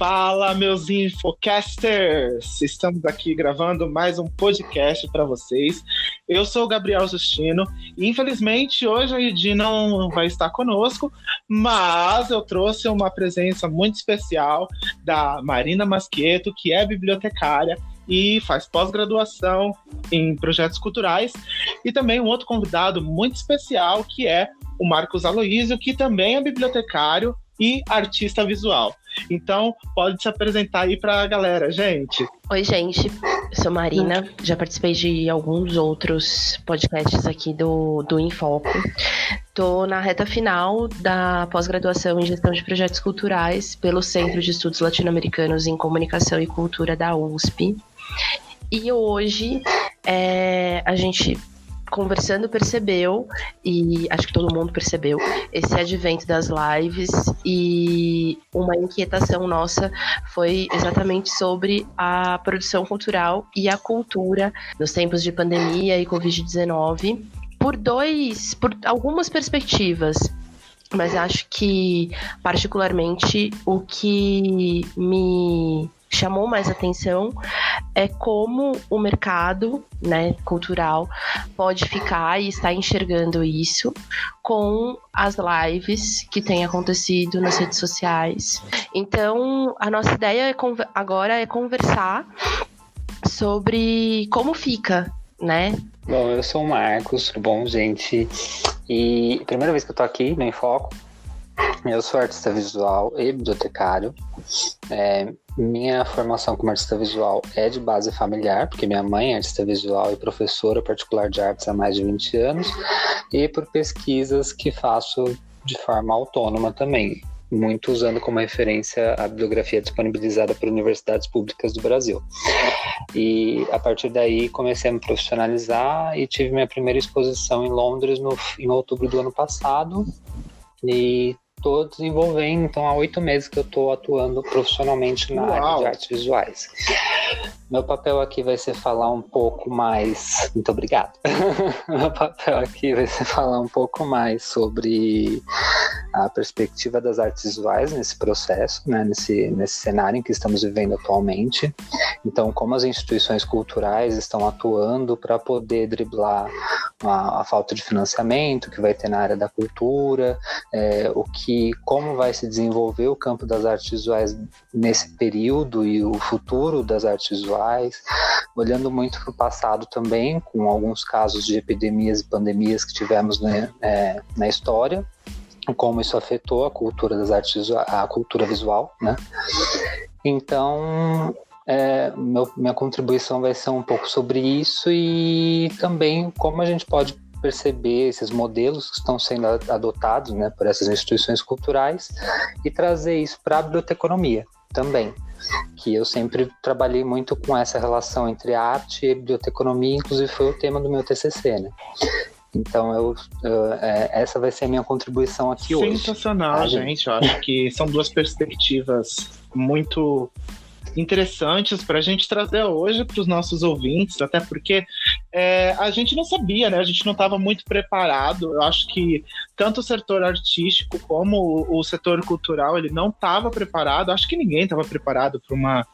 Fala, meus infocasters! Estamos aqui gravando mais um podcast para vocês. Eu sou o Gabriel Justino infelizmente, hoje a Edi não vai estar conosco, mas eu trouxe uma presença muito especial da Marina Masqueto, que é bibliotecária e faz pós-graduação em projetos culturais, e também um outro convidado muito especial, que é o Marcos Aloísio, que também é bibliotecário e artista visual. Então, pode se apresentar aí para a galera, gente. Oi, gente. Sou Marina, já participei de alguns outros podcasts aqui do, do Infoco. Estou na reta final da pós-graduação em gestão de projetos culturais pelo Centro de Estudos Latino-Americanos em Comunicação e Cultura da USP. E hoje é, a gente conversando percebeu, e acho que todo mundo percebeu, esse advento das lives e uma inquietação nossa foi exatamente sobre a produção cultural e a cultura nos tempos de pandemia e Covid-19 por dois, por algumas perspectivas. Mas acho que, particularmente, o que me chamou mais atenção é como o mercado né, cultural pode ficar e está enxergando isso com as lives que têm acontecido nas redes sociais. Então, a nossa ideia é agora é conversar sobre como fica, né? Bom, eu sou o Marcos, tudo bom, gente? E primeira vez que eu tô aqui no Enfoco, eu sou artista visual e bibliotecário. É, minha formação como artista visual é de base familiar, porque minha mãe é artista visual e professora particular de artes há mais de 20 anos, e por pesquisas que faço de forma autônoma também, muito usando como referência a bibliografia disponibilizada por universidades públicas do Brasil. E a partir daí comecei a me profissionalizar e tive minha primeira exposição em Londres no, em outubro do ano passado. E estou desenvolvendo, então há oito meses que eu estou atuando profissionalmente na Uau. área de artes visuais. Meu papel aqui vai ser falar um pouco mais. Muito obrigado. Meu papel aqui vai ser falar um pouco mais sobre a perspectiva das artes visuais nesse processo, né, nesse, nesse cenário em que estamos vivendo atualmente. Então, como as instituições culturais estão atuando para poder driblar a, a, falta de financiamento que vai ter na área da cultura, é, o que, como vai se desenvolver o campo das artes visuais nesse período e o futuro das artes visuais, olhando muito para o passado também, com alguns casos de epidemias e pandemias que tivemos né, é, na história como isso afetou a cultura das artes, a cultura visual, né? Então, é, meu, minha contribuição vai ser um pouco sobre isso e também como a gente pode perceber esses modelos que estão sendo adotados né, por essas instituições culturais e trazer isso para a biblioteconomia também que eu sempre trabalhei muito com essa relação entre arte e biblioteconomia, inclusive foi o tema do meu TCC, né? Então, eu, eu é, essa vai ser a minha contribuição aqui Sensacional, hoje. Sensacional, gente. Eu acho que são duas perspectivas muito interessantes para a gente trazer hoje para os nossos ouvintes, até porque é, a gente não sabia, né? A gente não estava muito preparado. Eu acho que tanto o setor artístico como o, o setor cultural ele não estava preparado. Acho que ninguém estava preparado para uma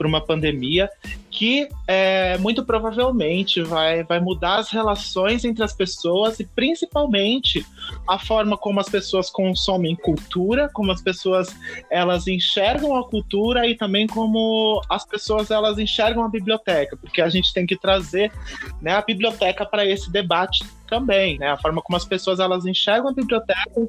para uma pandemia que é, muito provavelmente vai, vai mudar as relações entre as pessoas e principalmente a forma como as pessoas consomem cultura, como as pessoas elas enxergam a cultura e também como as pessoas elas enxergam a biblioteca, porque a gente tem que trazer né, a biblioteca para esse debate também, né? A forma como as pessoas elas enxergam a biblioteca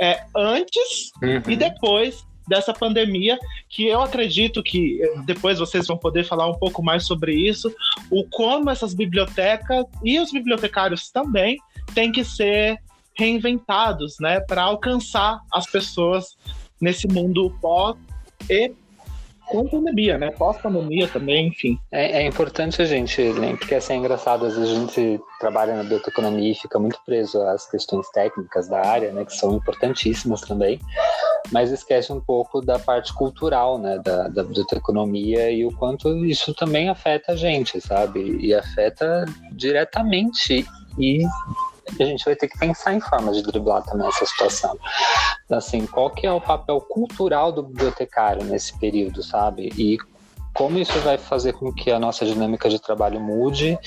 é, antes uhum. e depois dessa pandemia, que eu acredito que eh, depois vocês vão poder falar um pouco mais sobre isso, o como essas bibliotecas e os bibliotecários também têm que ser reinventados, né, para alcançar as pessoas nesse mundo pós e com pandemia, né? Pós-pandemia também, enfim. É, é, importante a gente lembrar, porque assim, é engraçado, às vezes a gente trabalha na bioteconomia e fica muito preso às questões técnicas da área, né? Que são importantíssimas também, mas esquece um pouco da parte cultural, né? Da, da bioteconomia e o quanto isso também afeta a gente, sabe? E afeta diretamente e a gente vai ter que pensar em formas de driblar também essa situação. Assim, qual que é o papel cultural do bibliotecário nesse período, sabe? E como isso vai fazer com que a nossa dinâmica de trabalho mude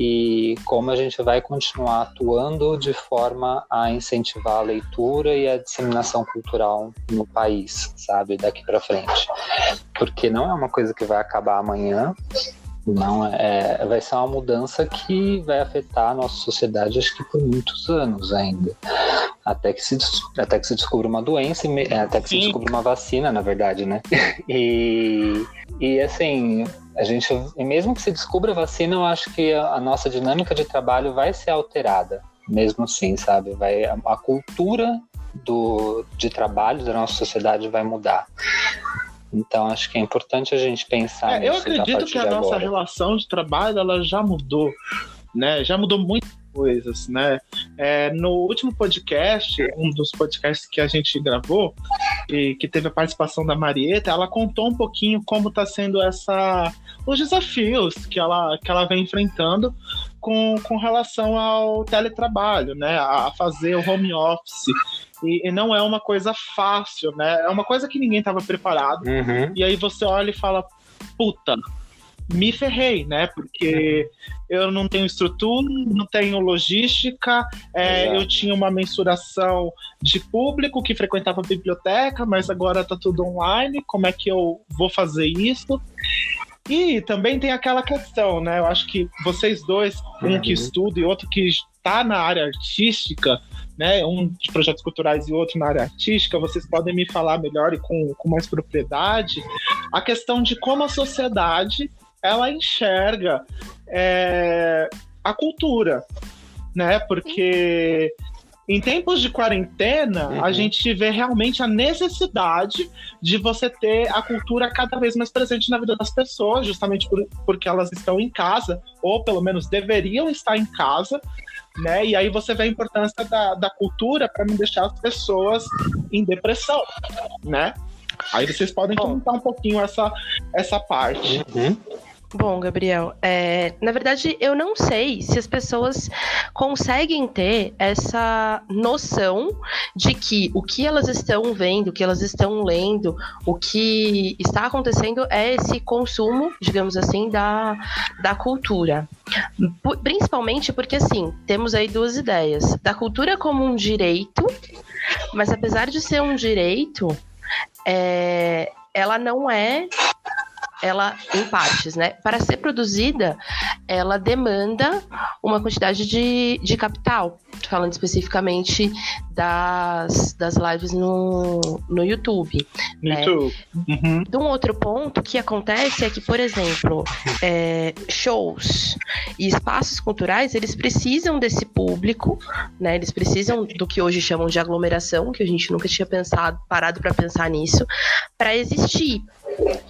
e como a gente vai continuar atuando de forma a incentivar a leitura e a disseminação cultural no país, sabe, daqui para frente. Porque não é uma coisa que vai acabar amanhã, não é, vai ser uma mudança que vai afetar a nossa sociedade, acho que por muitos anos ainda. Até que se, até que se descubra uma doença, até que Sim. se descubra uma vacina, na verdade, né? E, e assim, a gente, mesmo que se descubra a vacina, eu acho que a, a nossa dinâmica de trabalho vai ser alterada, mesmo assim, sabe? Vai, a, a cultura do, de trabalho da nossa sociedade vai mudar. Então acho que é importante a gente pensar. É, eu acredito que a nossa agora. relação de trabalho ela já mudou, né? Já mudou muitas coisas, né? É, no último podcast, um dos podcasts que a gente gravou e que teve a participação da Marieta, ela contou um pouquinho como está sendo essa os desafios que ela, que ela vem enfrentando com, com relação ao teletrabalho, né? A fazer o home office. E, e, não é uma coisa fácil, né? É uma coisa que ninguém estava preparado. Uhum. E aí você olha e fala, puta, me ferrei, né? Porque eu não tenho estrutura, não tenho logística, é, eu tinha uma mensuração de público que frequentava a biblioteca, mas agora tá tudo online, como é que eu vou fazer isso? E também tem aquela questão, né? Eu acho que vocês dois, um uhum. que estuda e outro que está na área artística, né? Um de projetos culturais e outro na área artística, vocês podem me falar melhor e com, com mais propriedade a questão de como a sociedade ela enxerga é, a cultura, né? Porque em tempos de quarentena, uhum. a gente vê realmente a necessidade de você ter a cultura cada vez mais presente na vida das pessoas, justamente por, porque elas estão em casa, ou pelo menos deveriam estar em casa, né? E aí você vê a importância da, da cultura para não deixar as pessoas em depressão, né? Aí vocês podem comentar um pouquinho essa, essa parte. Uhum. Bom, Gabriel, é, na verdade eu não sei se as pessoas conseguem ter essa noção de que o que elas estão vendo, o que elas estão lendo, o que está acontecendo é esse consumo, digamos assim, da, da cultura. Principalmente porque, assim, temos aí duas ideias: da cultura como um direito, mas apesar de ser um direito, é, ela não é ela em partes, né? Para ser produzida, ela demanda uma quantidade de, de capital. Falando especificamente das, das lives no, no YouTube. Né? YouTube. Uhum. De um outro ponto que acontece é que, por exemplo, é, shows e espaços culturais, eles precisam desse público, né? Eles precisam do que hoje chamam de aglomeração, que a gente nunca tinha pensado, parado para pensar nisso, para existir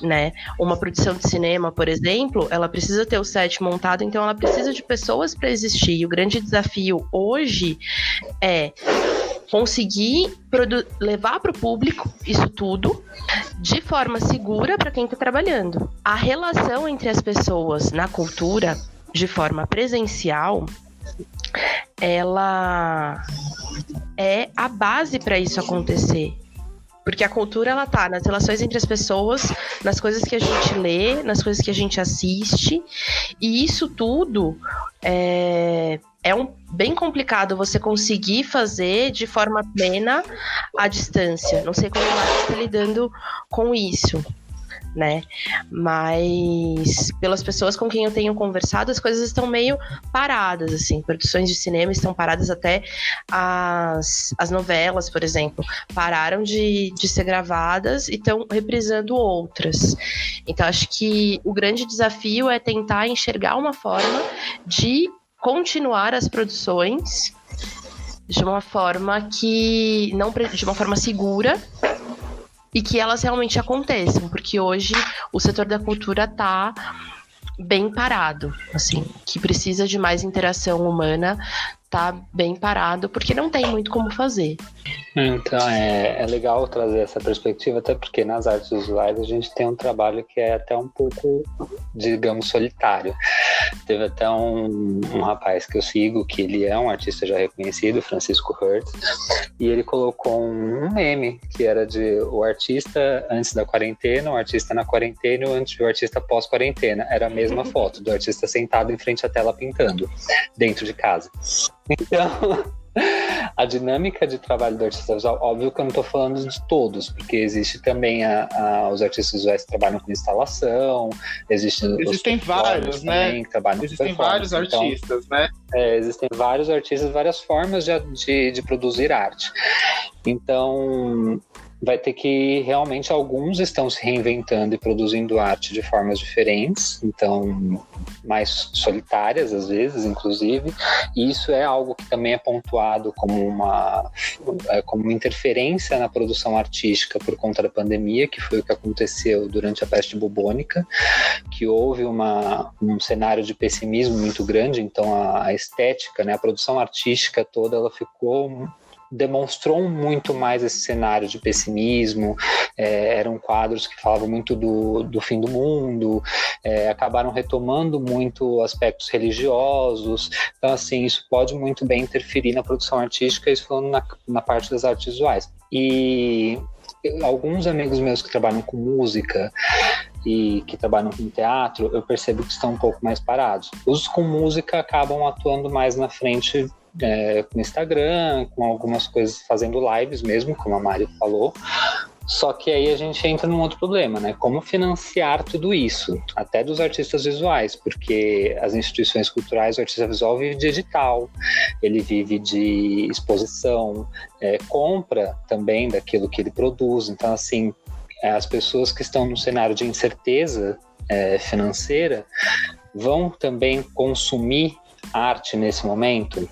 né? Uma produção de cinema, por exemplo, ela precisa ter o set montado, então ela precisa de pessoas para existir. E o grande desafio hoje é conseguir levar para o público isso tudo de forma segura para quem está trabalhando. A relação entre as pessoas na cultura, de forma presencial, ela é a base para isso acontecer. Porque a cultura, ela tá nas relações entre as pessoas, nas coisas que a gente lê, nas coisas que a gente assiste. E isso tudo é, é um, bem complicado você conseguir fazer de forma plena à distância. Não sei como ela está lidando com isso né? Mas pelas pessoas com quem eu tenho conversado, as coisas estão meio paradas, assim. Produções de cinema estão paradas até as, as novelas, por exemplo, pararam de, de ser gravadas e estão reprisando outras. Então acho que o grande desafio é tentar enxergar uma forma de continuar as produções de uma forma que não de uma forma segura e que elas realmente aconteçam, porque hoje o setor da cultura está bem parado, assim, que precisa de mais interação humana, tá bem parado, porque não tem muito como fazer. Então é, é legal trazer essa perspectiva, até porque nas artes visuais a gente tem um trabalho que é até um pouco, digamos, solitário. Teve até um, um rapaz que eu sigo, que ele é um artista já reconhecido, Francisco Hertz, e ele colocou um, meme que era de o artista antes da quarentena, o artista na quarentena e o artista pós-quarentena. Era a mesma foto do artista sentado em frente à tela pintando, dentro de casa. Então a dinâmica de trabalho do artista visual, óbvio que eu não estou falando de todos, porque existe também a, a, os artistas visuais que trabalham com instalação, existem, existem vários, né? existem vários então, artistas, né? É, existem vários artistas, várias formas de, de, de produzir arte. Então, vai ter que realmente alguns estão se reinventando e produzindo arte de formas diferentes, então mais solitárias às vezes, inclusive. E isso é algo que também é pontuado como uma é, como uma interferência na produção artística por conta da pandemia, que foi o que aconteceu durante a peste bubônica, que houve uma, um cenário de pessimismo muito grande, então a, a estética, né, a produção artística toda, ela ficou demonstrou muito mais esse cenário de pessimismo. É, eram quadros que falavam muito do, do fim do mundo, é, acabaram retomando muito aspectos religiosos. Então, assim, isso pode muito bem interferir na produção artística, isso falando na, na parte das artes visuais. E alguns amigos meus que trabalham com música e que trabalham com teatro, eu percebo que estão um pouco mais parados. Os com música acabam atuando mais na frente é, com Instagram, com algumas coisas fazendo lives mesmo, como a Mari falou. Só que aí a gente entra num outro problema, né? Como financiar tudo isso, até dos artistas visuais, porque as instituições culturais, o artista visual vive de edital, ele vive de exposição, é, compra também daquilo que ele produz. Então, assim, é, as pessoas que estão no cenário de incerteza é, financeira vão também consumir arte nesse momento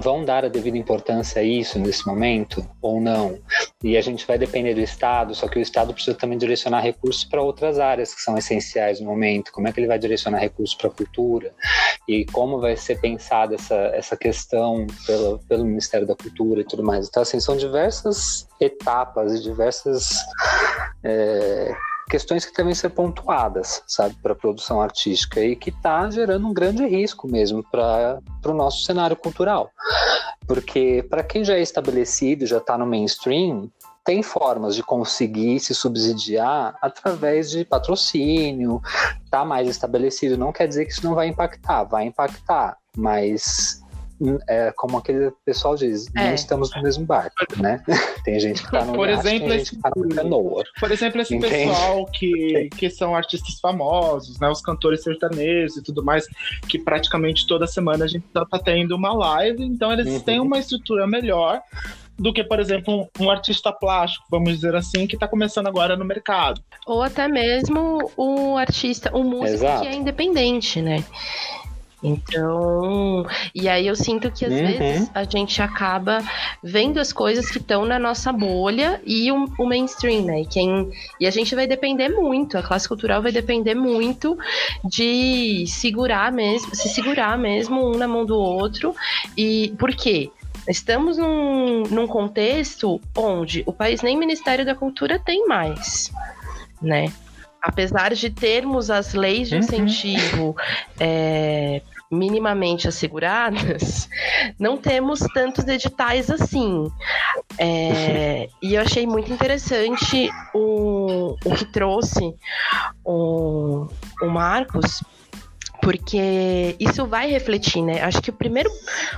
vão dar a devida importância a isso nesse momento ou não? E a gente vai depender do Estado, só que o Estado precisa também direcionar recursos para outras áreas que são essenciais no momento. Como é que ele vai direcionar recursos para a cultura? E como vai ser pensada essa, essa questão pelo, pelo Ministério da Cultura e tudo mais? Então, assim, são diversas etapas e diversas. É, questões que devem ser pontuadas, sabe, para a produção artística e que está gerando um grande risco mesmo para o nosso cenário cultural. Porque para quem já é estabelecido, já está no mainstream, tem formas de conseguir se subsidiar através de patrocínio, tá mais estabelecido. Não quer dizer que isso não vai impactar, vai impactar, mas é como aquele pessoal diz, é. não estamos no mesmo barco, né? Tem gente que está no por exemplo, tem esse, tá canoa. Por exemplo, esse Entende? pessoal que, que são artistas famosos, né? Os cantores sertanejos e tudo mais, que praticamente toda semana a gente tá, tá tendo uma live, então eles uhum. têm uma estrutura melhor do que, por exemplo, um, um, artista plástico, vamos dizer assim, que está começando agora no mercado. Ou até mesmo um artista, um músico Exato. que é independente, né? Então, e aí eu sinto que às uhum. vezes a gente acaba vendo as coisas que estão na nossa bolha e o, o, mainstream, né? E, quem, e a gente vai depender muito, a classe cultural vai depender muito de segurar mesmo, se segurar mesmo um na mão do outro. E por quê? Estamos num, num contexto onde o país nem Ministério da Cultura tem mais, né? apesar de termos as leis de uhum. incentivo é, minimamente asseguradas, não temos tantos editais assim. É, e eu achei muito interessante o, o que trouxe o, o Marcos, porque isso vai refletir, né? Acho que o primeiro,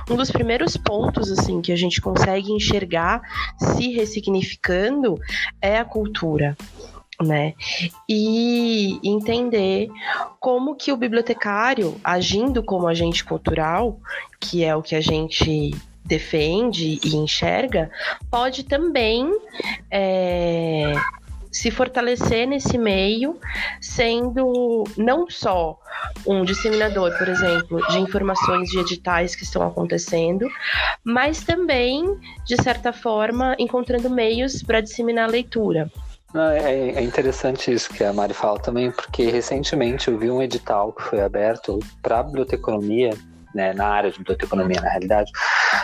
um dos primeiros pontos assim que a gente consegue enxergar se ressignificando é a cultura né? E entender como que o bibliotecário, agindo como agente cultural, que é o que a gente defende e enxerga, pode também é, se fortalecer nesse meio, sendo não só um disseminador, por exemplo, de informações de editais que estão acontecendo, mas também, de certa forma, encontrando meios para disseminar a leitura. É, é, interessante isso que a Mari fala também, porque recentemente eu vi um edital que foi aberto para biblioteconomia, né, na área de biblioteconomia, na realidade,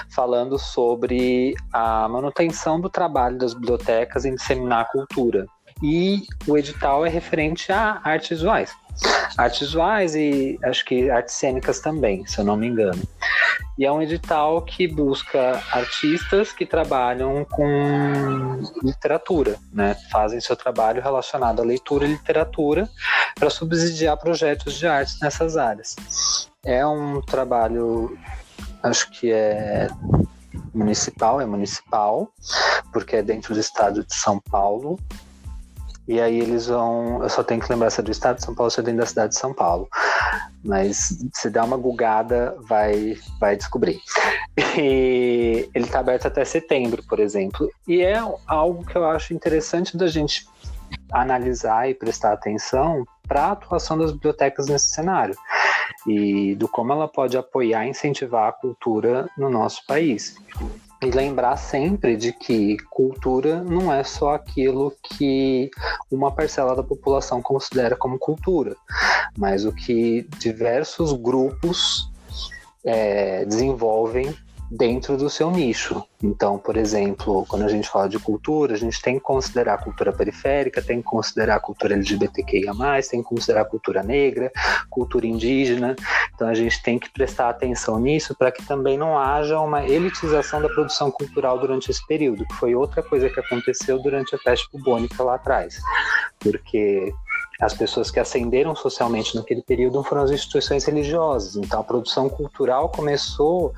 falando sobre a manutenção do trabalho das bibliotecas em disseminar a cultura. E o edital é referente a artes visuais. Artes visuais e acho que artes cênicas também, se eu não me engano. E é um edital que busca artistas que trabalham com literatura, né? Fazem seu trabalho relacionado à leitura e literatura para subsidiar projetos de artes nessas áreas. É um trabalho, acho que é municipal, é municipal, porque é dentro do estado de São Paulo, e aí eles vão. Eu só tenho que lembrar se é do estado de São Paulo se é dentro da cidade de São Paulo. Mas se der uma gugada, vai, vai descobrir. E ele está aberto até setembro, por exemplo. E é algo que eu acho interessante da gente analisar e prestar atenção para a atuação das bibliotecas nesse cenário e do como ela pode apoiar e incentivar a cultura no nosso país. E lembrar sempre de que cultura não é só aquilo que uma parcela da população considera como cultura, mas o que diversos grupos é, desenvolvem dentro do seu nicho. Então, por exemplo, quando a gente fala de cultura, a gente tem que considerar a cultura periférica, tem que considerar a cultura LGBTQIA, tem que considerar a cultura negra, cultura indígena. Então, a gente tem que prestar atenção nisso para que também não haja uma elitização da produção cultural durante esse período, que foi outra coisa que aconteceu durante a peste bubônica lá atrás. Porque as pessoas que ascenderam socialmente naquele período foram as instituições religiosas. Então, a produção cultural começou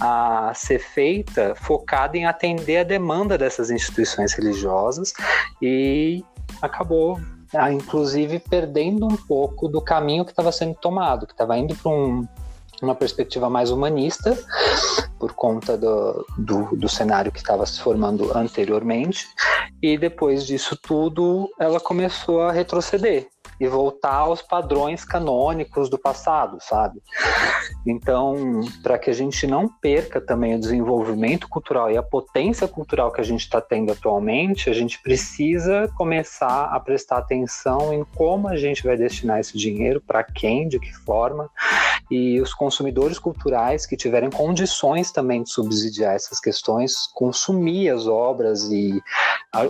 a ser feita focada em atender a demanda dessas instituições religiosas e acabou ah, inclusive perdendo um pouco do caminho que estava sendo tomado, que estava indo para um, uma perspectiva mais humanista, por conta do, do, do cenário que estava se formando anteriormente, e depois disso tudo ela começou a retroceder e voltar aos padrões canônicos do passado, sabe? Então, para que a gente não perca também o desenvolvimento cultural e a potência cultural que a gente está tendo atualmente, a gente precisa começar a prestar atenção em como a gente vai destinar esse dinheiro, para quem, de que forma, e os consumidores culturais que tiverem condições também de subsidiar essas questões, consumir as obras e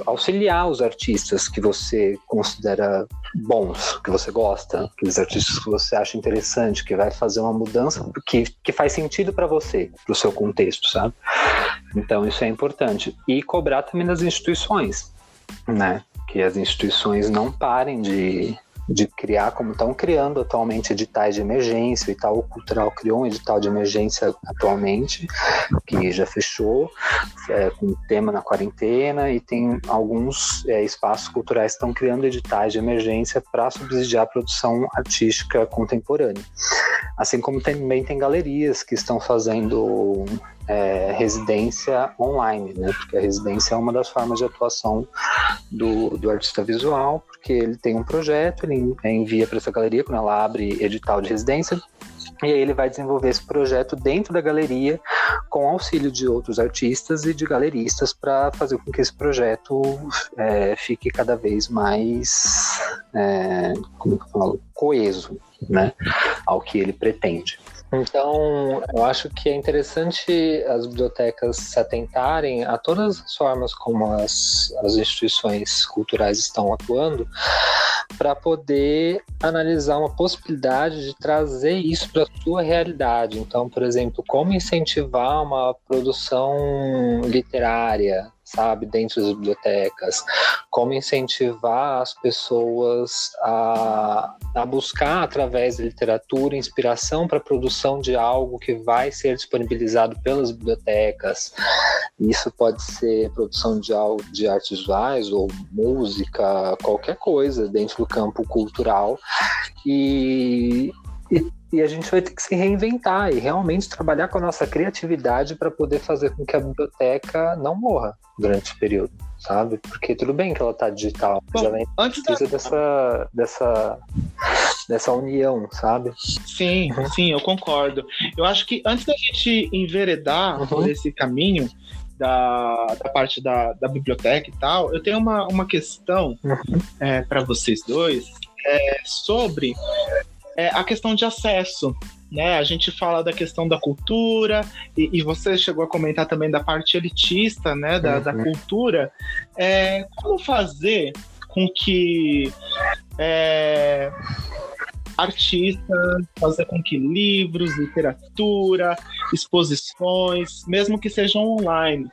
auxiliar os artistas que você considera bons, que você gosta, aqueles artistas que você acha interessante, que vai fazer uma mudança que, que faz sentido para você, para o seu contexto, sabe? Então isso é importante. E cobrar também das instituições, né? Que as instituições não parem de, de criar, como estão criando atualmente editais de emergência. O Itaú Cultural criou um edital de emergência atualmente, que já fechou, é, com tema na quarentena, e tem alguns é, espaços culturais que estão criando editais de emergência para subsidiar a produção artística contemporânea. Assim como também tem galerias que estão fazendo é, residência online, né? Porque a residência é uma das formas de atuação do, do artista visual, porque ele tem um projeto, ele envia para essa galeria quando ela abre edital de residência, e aí ele vai desenvolver esse projeto dentro da galeria, com auxílio de outros artistas e de galeristas, para fazer com que esse projeto é, fique cada vez mais é, como eu falo, coeso né, ao que ele pretende. Então, eu acho que é interessante as bibliotecas se atentarem a todas as formas como as, as instituições culturais estão atuando para poder analisar uma possibilidade de trazer isso para a sua realidade. Então, por exemplo, como incentivar uma produção literária, sabe, dentro das bibliotecas, como incentivar as pessoas a, a buscar através da literatura inspiração para a produção de algo que vai ser disponibilizado pelas bibliotecas. Isso pode ser produção de, de artes visuais ou música, qualquer coisa dentro do campo cultural. E, e e a gente vai ter que se reinventar e realmente trabalhar com a nossa criatividade para poder fazer com que a biblioteca não morra durante esse período, sabe? Porque tudo bem que ela está digital, mas ela antes precisa da... dessa, dessa, dessa união, sabe? Sim, sim, eu concordo. Eu acho que antes da gente enveredar uhum. por esse caminho, da, da parte da, da biblioteca e tal, eu tenho uma, uma questão uhum. é, para vocês dois é, sobre é, a questão de acesso né? A gente fala da questão da cultura, e, e você chegou a comentar também da parte elitista, né? Da, uhum. da cultura. É, como fazer com que é, artistas, fazer com que livros, literatura, exposições, mesmo que sejam online,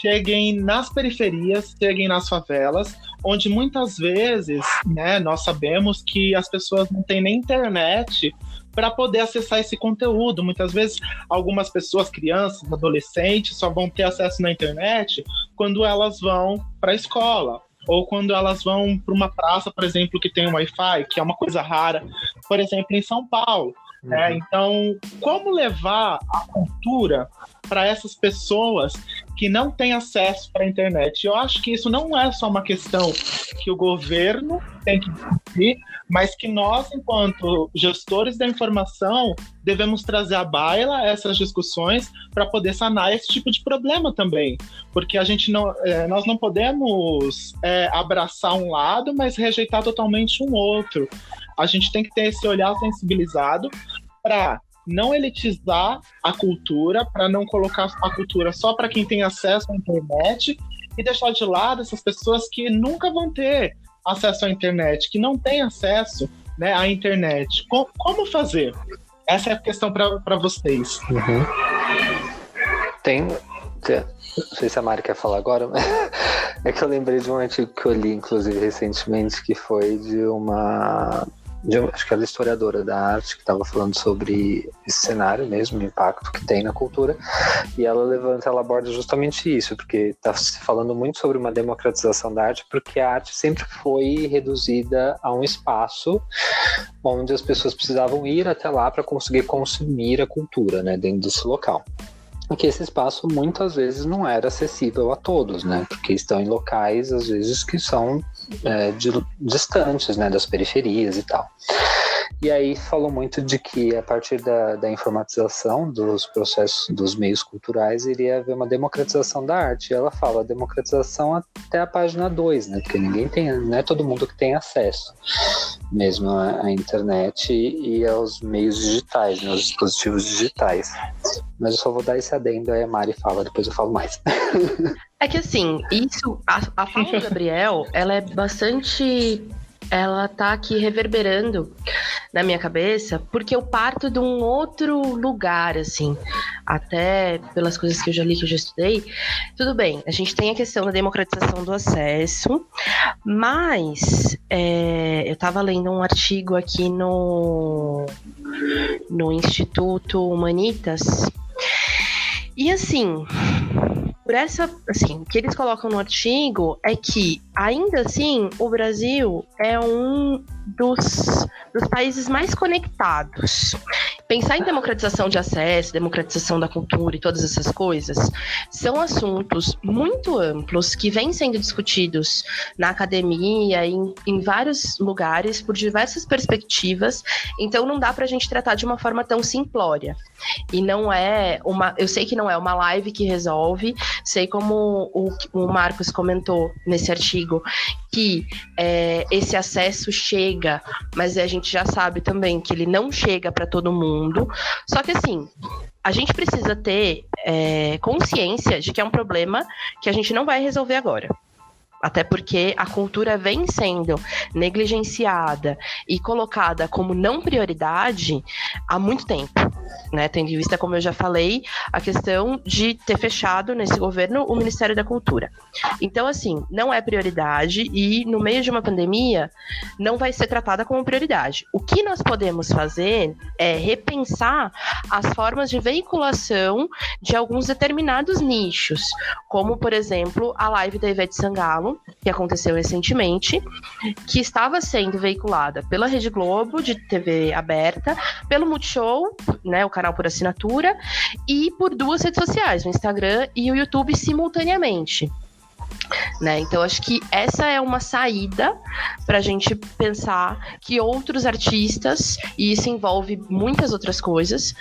cheguem nas periferias, cheguem nas favelas, onde muitas vezes, né, nós sabemos que as pessoas não têm nem internet para poder acessar esse conteúdo. Muitas vezes, algumas pessoas, crianças, adolescentes, só vão ter acesso na internet quando elas vão para a escola ou quando elas vão para uma praça, por exemplo, que tem um Wi-Fi, que é uma coisa rara, por exemplo, em São Paulo. Né? Uhum. Então, como levar a cultura para essas pessoas que não têm acesso para a internet. Eu acho que isso não é só uma questão que o governo tem que discutir, mas que nós, enquanto gestores da informação, devemos trazer à baila essas discussões para poder sanar esse tipo de problema também. Porque a gente não, é, nós não podemos é, abraçar um lado, mas rejeitar totalmente um outro. A gente tem que ter esse olhar sensibilizado para não elitizar a cultura, para não colocar a cultura só para quem tem acesso à internet e deixar de lado essas pessoas que nunca vão ter acesso à internet, que não têm acesso né, à internet. Com, como fazer? Essa é a questão para vocês. Uhum. Tem, tem. Não sei se a Mari quer falar agora, mas é que eu lembrei de um artigo que eu li, inclusive, recentemente, que foi de uma de, acho que ela é historiadora da arte, que estava falando sobre esse cenário mesmo, o impacto que tem na cultura, e ela levanta, ela aborda justamente isso, porque está se falando muito sobre uma democratização da arte, porque a arte sempre foi reduzida a um espaço onde as pessoas precisavam ir até lá para conseguir consumir a cultura, né, dentro desse local que esse espaço muitas vezes não era acessível a todos, né? Porque estão em locais, às vezes, que são é, de, distantes, né? Das periferias e tal. E aí falou muito de que a partir da, da, informatização dos processos, dos meios culturais, iria haver uma democratização da arte. E ela fala democratização até a página 2, né? Porque ninguém tem, não é todo mundo que tem acesso mesmo à, internet e aos meios digitais, né, aos dispositivos digitais. Mas eu só vou dar esse adendo aí a Mari fala, depois eu falo mais. É que assim, isso, a, a fala do Gabriel, ela é bastante ela tá aqui reverberando na minha cabeça, porque eu parto de um outro lugar, assim, até pelas coisas que eu já li, que eu já estudei. Tudo bem, a gente tem a questão da democratização do acesso, mas é, eu estava lendo um artigo aqui no, no Instituto Humanitas, e assim, por essa, assim, o que eles colocam no artigo é que, ainda assim, o Brasil é um dos, dos países mais conectados. Pensar em democratização de acesso, democratização da cultura e todas essas coisas são assuntos muito amplos que vêm sendo discutidos na academia, em, em vários lugares, por diversas perspectivas. Então, não dá para a gente tratar de uma forma tão simplória. E não é uma. Eu sei que não é uma live que resolve, sei como o, o Marcos comentou nesse artigo, que é, esse acesso chega, mas a gente já sabe também que ele não chega para todo mundo. Só que assim, a gente precisa ter é, consciência de que é um problema que a gente não vai resolver agora. Até porque a cultura vem sendo negligenciada e colocada como não prioridade há muito tempo. Né, tendo em vista, como eu já falei, a questão de ter fechado nesse governo o Ministério da Cultura. Então, assim, não é prioridade e no meio de uma pandemia não vai ser tratada como prioridade. O que nós podemos fazer é repensar as formas de veiculação de alguns determinados nichos, como, por exemplo, a live da Ivete Sangalo, que aconteceu recentemente, que estava sendo veiculada pela Rede Globo, de TV aberta, pelo Multishow, né, o canal por assinatura, e por duas redes sociais, o Instagram e o YouTube simultaneamente. Né? Então, acho que essa é uma saída para a gente pensar que outros artistas, e isso envolve muitas outras coisas,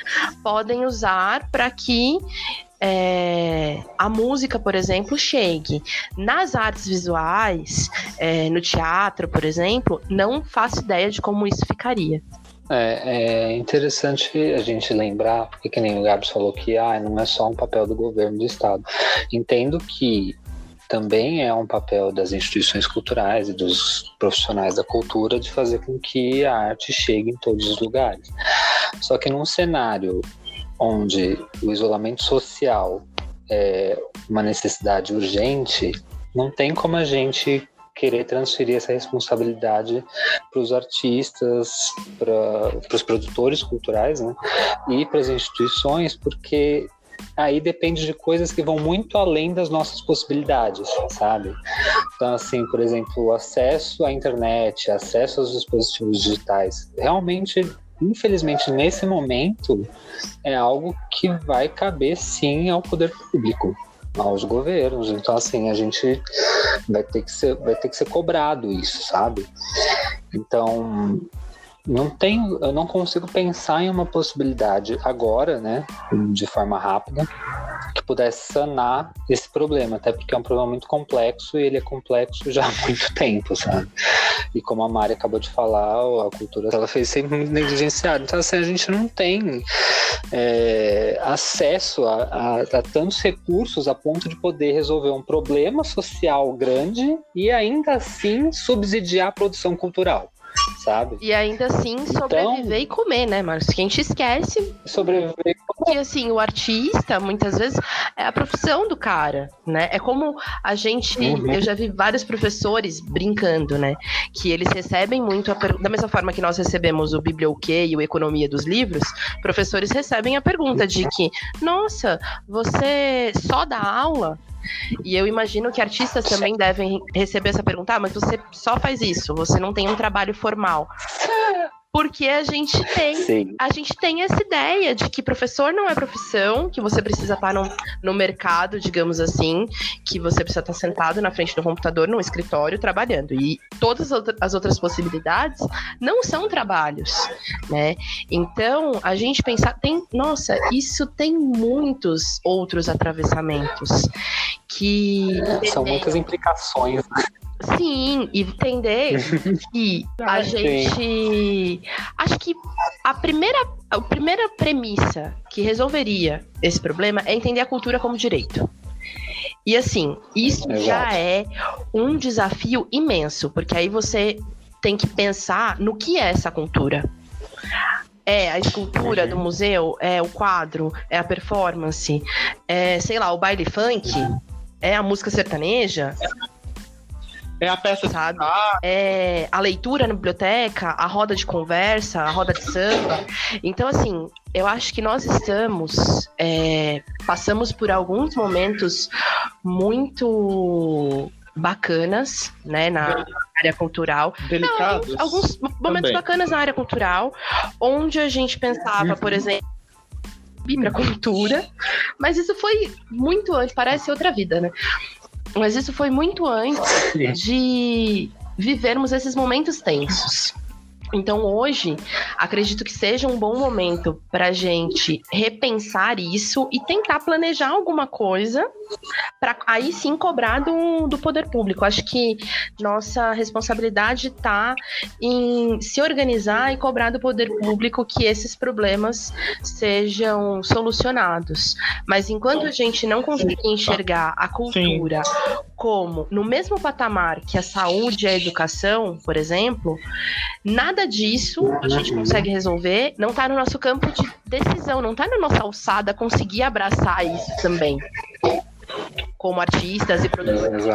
podem usar para que é, a música, por exemplo, chegue. Nas artes visuais, é, no teatro, por exemplo, não faço ideia de como isso ficaria. É, é, interessante a gente lembrar, porque que nem o Gabs falou que ah, não é só um papel do governo do Estado. Entendo que também é um papel das instituições culturais e dos profissionais da cultura de fazer com que a arte chegue em todos os lugares. Só que num cenário onde o isolamento social é uma necessidade urgente, não tem como a gente querer transferir essa responsabilidade para os artistas, para os produtores culturais né, e para as instituições, porque aí depende de coisas que vão muito além das nossas possibilidades, sabe? Então, assim, por exemplo, acesso à internet, acesso aos dispositivos digitais, realmente, infelizmente, nesse momento, é algo que vai caber sim ao poder público aos governos. Então, assim, a gente vai ter que ser, vai ter que ser cobrado isso, sabe? Então, não tenho, eu não consigo pensar em uma possibilidade agora, né, de forma rápida, que pudesse sanar esse problema, até porque é um problema muito complexo e ele é complexo já há muito tempo, sabe? E como a Mari acabou de falar, a cultura ela fez sempre muito negligenciada. Então, assim, a gente não tem é, acesso a, a, a tantos recursos a ponto de poder resolver um problema social grande e ainda assim subsidiar a produção cultural sabe? E ainda assim sobreviver então, e comer, né, Marcos? Que a gente esquece sobreviver e comer. que assim, o artista, muitas vezes, é a profissão do cara, né? É como a gente, uhum. eu já vi vários professores brincando, né? Que eles recebem muito a per... da mesma forma que nós recebemos o biblioquê e o economia dos livros, professores recebem a pergunta de que, nossa, você só dá aula? E eu imagino que artistas também devem receber essa pergunta, ah, mas você só faz isso, você não tem um trabalho formal. Porque a gente tem, Sim. a gente tem essa ideia de que professor não é profissão, que você precisa estar no, no mercado, digamos assim, que você precisa estar sentado na frente do computador, no escritório, trabalhando. E todas as outras possibilidades não são trabalhos, né? Então, a gente pensar, tem, nossa, isso tem muitos outros atravessamentos que... É, são muitas implicações, né? Sim, e entender que a gente. Acho que a primeira, a primeira premissa que resolveria esse problema é entender a cultura como direito. E assim, isso Exato. já é um desafio imenso, porque aí você tem que pensar no que é essa cultura. É a escultura do museu, é o quadro, é a performance, é, sei lá, o baile funk, é a música sertaneja. É a peça sabe? É a leitura na biblioteca, a roda de conversa, a roda de samba. Então, assim, eu acho que nós estamos. É, passamos por alguns momentos muito bacanas, né, na área cultural. Delicados. Não, alguns momentos também. bacanas na área cultural, onde a gente pensava, por uhum. exemplo, para cultura, mas isso foi muito antes, parece outra vida, né? Mas isso foi muito antes de vivermos esses momentos tensos. Então, hoje, acredito que seja um bom momento para a gente repensar isso e tentar planejar alguma coisa para aí sim cobrar do, do poder público. Acho que nossa responsabilidade está em se organizar e cobrar do poder público que esses problemas sejam solucionados. Mas enquanto a gente não conseguir enxergar a cultura sim. como no mesmo patamar que a saúde e a educação, por exemplo, nada nada disso a gente consegue resolver, não está no nosso campo de decisão, não está na nossa alçada conseguir abraçar isso também. Como artistas e produtores.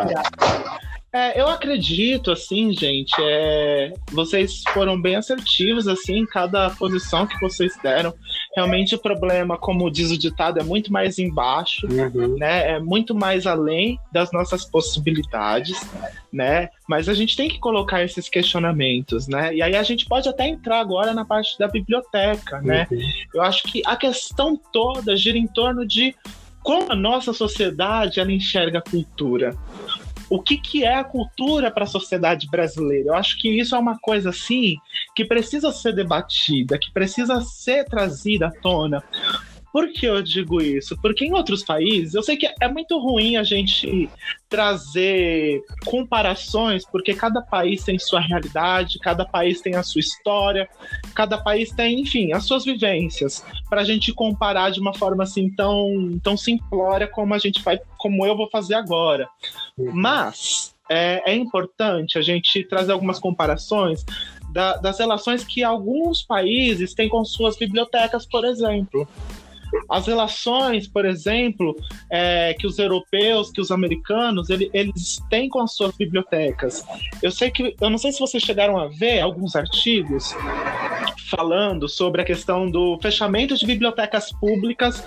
É, eu acredito, assim, gente, é, vocês foram bem assertivos, assim, em cada posição que vocês deram. Realmente o problema, como diz o ditado, é muito mais embaixo, uhum. né? É muito mais além das nossas possibilidades, né? Mas a gente tem que colocar esses questionamentos, né? E aí a gente pode até entrar agora na parte da biblioteca, né? Uhum. Eu acho que a questão toda gira em torno de como a nossa sociedade ela enxerga a cultura o que, que é a cultura para a sociedade brasileira. Eu acho que isso é uma coisa assim que precisa ser debatida, que precisa ser trazida à tona. Por que eu digo isso? Porque em outros países, eu sei que é muito ruim a gente trazer comparações, porque cada país tem sua realidade, cada país tem a sua história, cada país tem, enfim, as suas vivências, para a gente comparar de uma forma assim tão, tão simplória como a gente vai, como eu vou fazer agora. Uhum. Mas é, é importante a gente trazer algumas comparações da, das relações que alguns países têm com suas bibliotecas, por exemplo. As relações, por exemplo, é, que os europeus, que os americanos, ele, eles têm com as suas bibliotecas. Eu sei que, eu não sei se vocês chegaram a ver alguns artigos falando sobre a questão do fechamento de bibliotecas públicas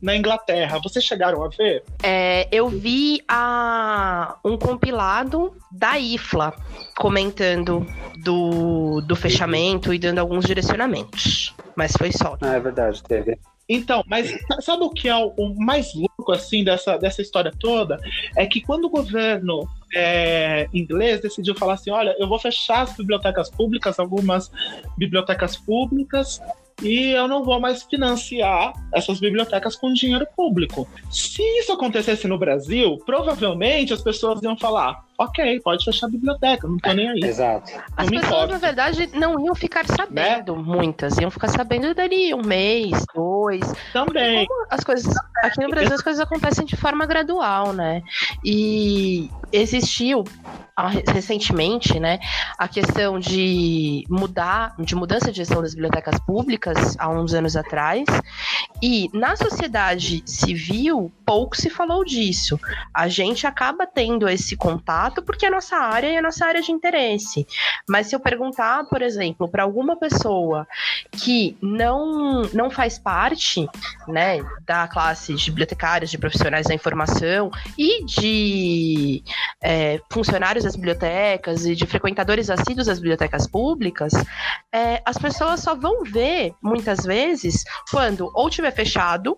na Inglaterra. Vocês chegaram a ver? É, eu vi a, um compilado da IFLA comentando do, do fechamento e dando alguns direcionamentos. Mas foi só. Ah, é verdade, teve. Então, mas sabe o que é o mais louco assim dessa, dessa história toda? É que quando o governo é, inglês decidiu falar assim: olha, eu vou fechar as bibliotecas públicas, algumas bibliotecas públicas, e eu não vou mais financiar essas bibliotecas com dinheiro público. Se isso acontecesse no Brasil, provavelmente as pessoas iam falar: ok, pode fechar a biblioteca, não tô nem aí. Exato. As pessoas, na verdade, não iam ficar sabendo, né? muitas, iam ficar sabendo dali um mês, dois. Também. as coisas. Aqui no Brasil as coisas acontecem de forma gradual, né? E existiu recentemente, né, a questão de mudar, de mudança de gestão das bibliotecas públicas há uns anos atrás, e na sociedade civil pouco se falou disso. A gente acaba tendo esse contato porque é a nossa área e a nossa área de interesse. Mas se eu perguntar, por exemplo, para alguma pessoa que não não faz parte, né, da classe de bibliotecários, de profissionais da informação e de é, funcionários das bibliotecas e de frequentadores assíduos das bibliotecas públicas, é, as pessoas só vão ver, muitas vezes, quando ou tiver fechado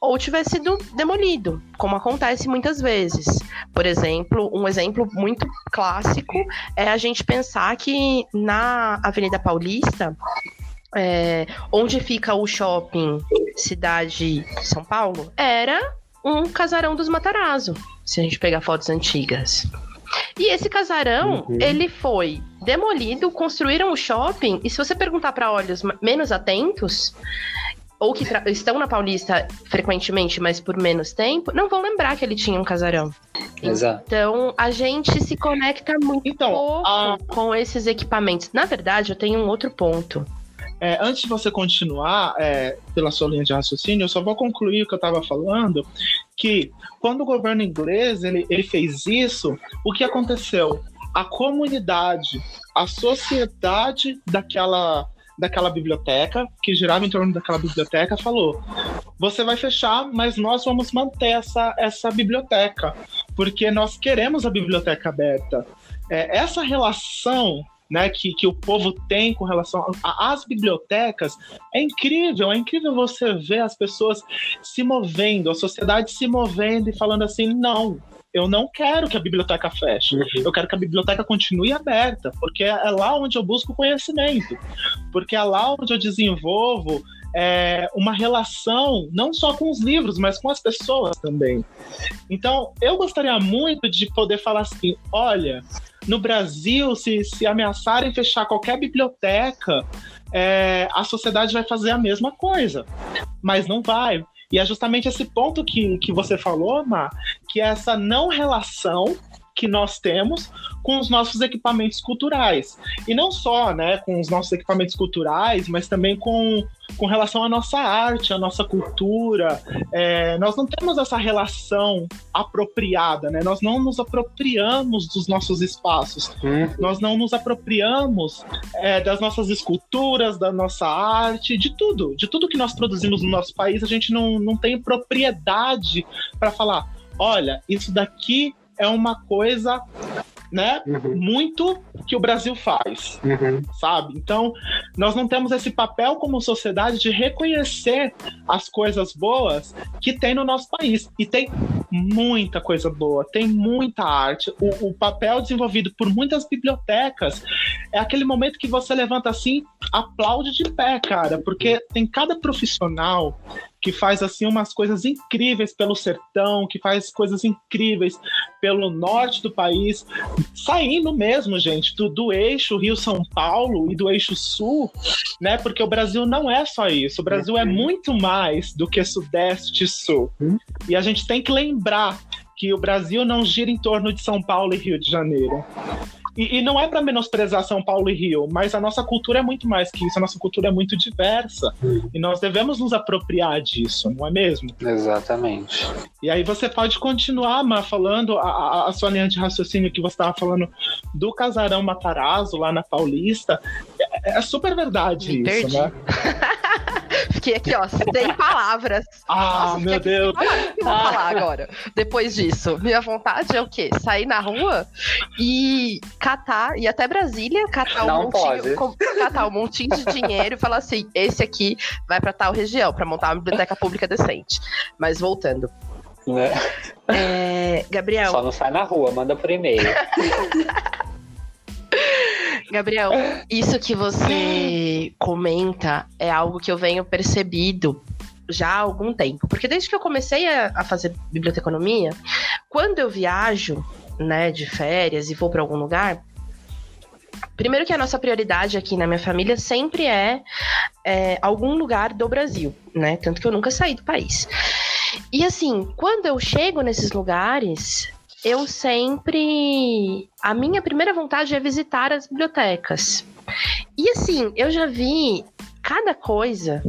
ou tiver sido demolido, como acontece muitas vezes. Por exemplo, um exemplo muito clássico é a gente pensar que na Avenida Paulista é, onde fica o shopping Cidade São Paulo, era um casarão dos Matarazzo, se a gente pegar fotos antigas. E esse casarão, uhum. ele foi demolido, construíram o shopping, e se você perguntar para olhos menos atentos, ou que estão na Paulista frequentemente, mas por menos tempo, não vão lembrar que ele tinha um casarão. Exato. Então, a gente se conecta muito então, pouco a... com esses equipamentos. Na verdade, eu tenho um outro ponto. É, antes de você continuar é, pela sua linha de raciocínio, eu só vou concluir o que eu estava falando, que quando o governo inglês ele, ele fez isso, o que aconteceu? A comunidade, a sociedade daquela daquela biblioteca, que girava em torno daquela biblioteca, falou: você vai fechar, mas nós vamos manter essa, essa biblioteca, porque nós queremos a biblioteca aberta. É, essa relação né, que, que o povo tem com relação às bibliotecas, é incrível, é incrível você ver as pessoas se movendo, a sociedade se movendo e falando assim, não, eu não quero que a biblioteca feche. Uhum. Eu quero que a biblioteca continue aberta, porque é lá onde eu busco conhecimento, porque é lá onde eu desenvolvo é, uma relação não só com os livros, mas com as pessoas também. Então, eu gostaria muito de poder falar assim: olha, no Brasil, se, se ameaçarem fechar qualquer biblioteca, é, a sociedade vai fazer a mesma coisa, mas não vai. E é justamente esse ponto que, que você falou, Mar, que é essa não relação que nós temos com os nossos equipamentos culturais. E não só né, com os nossos equipamentos culturais, mas também com, com relação à nossa arte, à nossa cultura. É, nós não temos essa relação apropriada, né? nós não nos apropriamos dos nossos espaços, hum. nós não nos apropriamos é, das nossas esculturas, da nossa arte, de tudo. De tudo que nós produzimos no nosso país, a gente não, não tem propriedade para falar. Olha, isso daqui é uma coisa né? Uhum. Muito que o Brasil faz, uhum. sabe? Então, nós não temos esse papel como sociedade de reconhecer as coisas boas que tem no nosso país. E tem muita coisa boa, tem muita arte. O, o papel desenvolvido por muitas bibliotecas é aquele momento que você levanta assim, aplaude de pé, cara, porque tem cada profissional que faz assim umas coisas incríveis pelo sertão, que faz coisas incríveis pelo norte do país, saindo mesmo, gente, do, do eixo Rio-São Paulo e do eixo sul, né? Porque o Brasil não é só isso, o Brasil é muito mais do que sudeste e sul. E a gente tem que lembrar que o Brasil não gira em torno de São Paulo e Rio de Janeiro. E, e não é para menosprezar São Paulo e Rio, mas a nossa cultura é muito mais que isso, a nossa cultura é muito diversa. Uhum. E nós devemos nos apropriar disso, não é mesmo? Exatamente. E aí você pode continuar, Má, falando a, a, a sua linha de raciocínio que você estava falando do casarão Matarazzo lá na Paulista. É, é super verdade Me isso, perdi. né? Fiquei aqui, ó, sem palavras. Ah, Nossa, meu Deus. O que eu vou falar agora? Depois disso, minha vontade é o quê? Sair na rua e catar, ir até Brasília, catar um, montinho, com, catar um montinho de dinheiro e falar assim: esse aqui vai para tal região, para montar uma biblioteca pública decente. Mas voltando. Né? É, Gabriel. Só não sai na rua, manda por e-mail. Gabriel, isso que você comenta é algo que eu venho percebido já há algum tempo. Porque desde que eu comecei a, fazer biblioteconomia, quando eu viajo, né, de férias e vou para algum lugar, Primeiro que a nossa prioridade aqui na minha família sempre é, é, algum lugar do Brasil, né? Tanto que eu nunca saí do país. E assim, quando eu chego nesses lugares, eu sempre. A minha primeira vontade é visitar as bibliotecas. E assim, eu já vi cada coisa.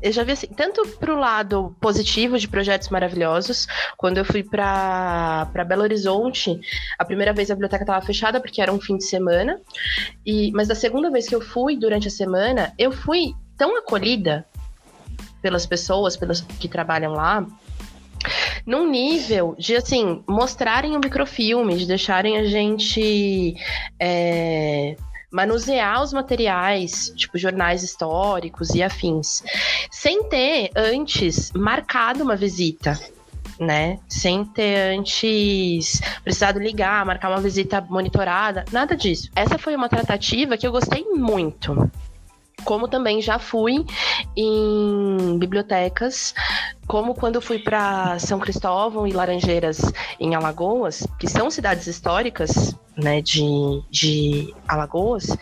Eu já vi assim, tanto pro lado positivo de projetos maravilhosos, quando eu fui para Belo Horizonte, a primeira vez a biblioteca estava fechada porque era um fim de semana. E mas da segunda vez que eu fui durante a semana, eu fui tão acolhida pelas pessoas, pelas que trabalham lá, num nível de, assim, mostrarem o microfilme, de deixarem a gente. É, manusear os materiais, tipo jornais históricos e afins, sem ter antes marcado uma visita. Né? Sem ter antes precisado ligar, marcar uma visita monitorada, nada disso. Essa foi uma tratativa que eu gostei muito como também já fui em bibliotecas, como quando fui para São Cristóvão e Laranjeiras em Alagoas, que são cidades históricas, né, de, de Alagoas.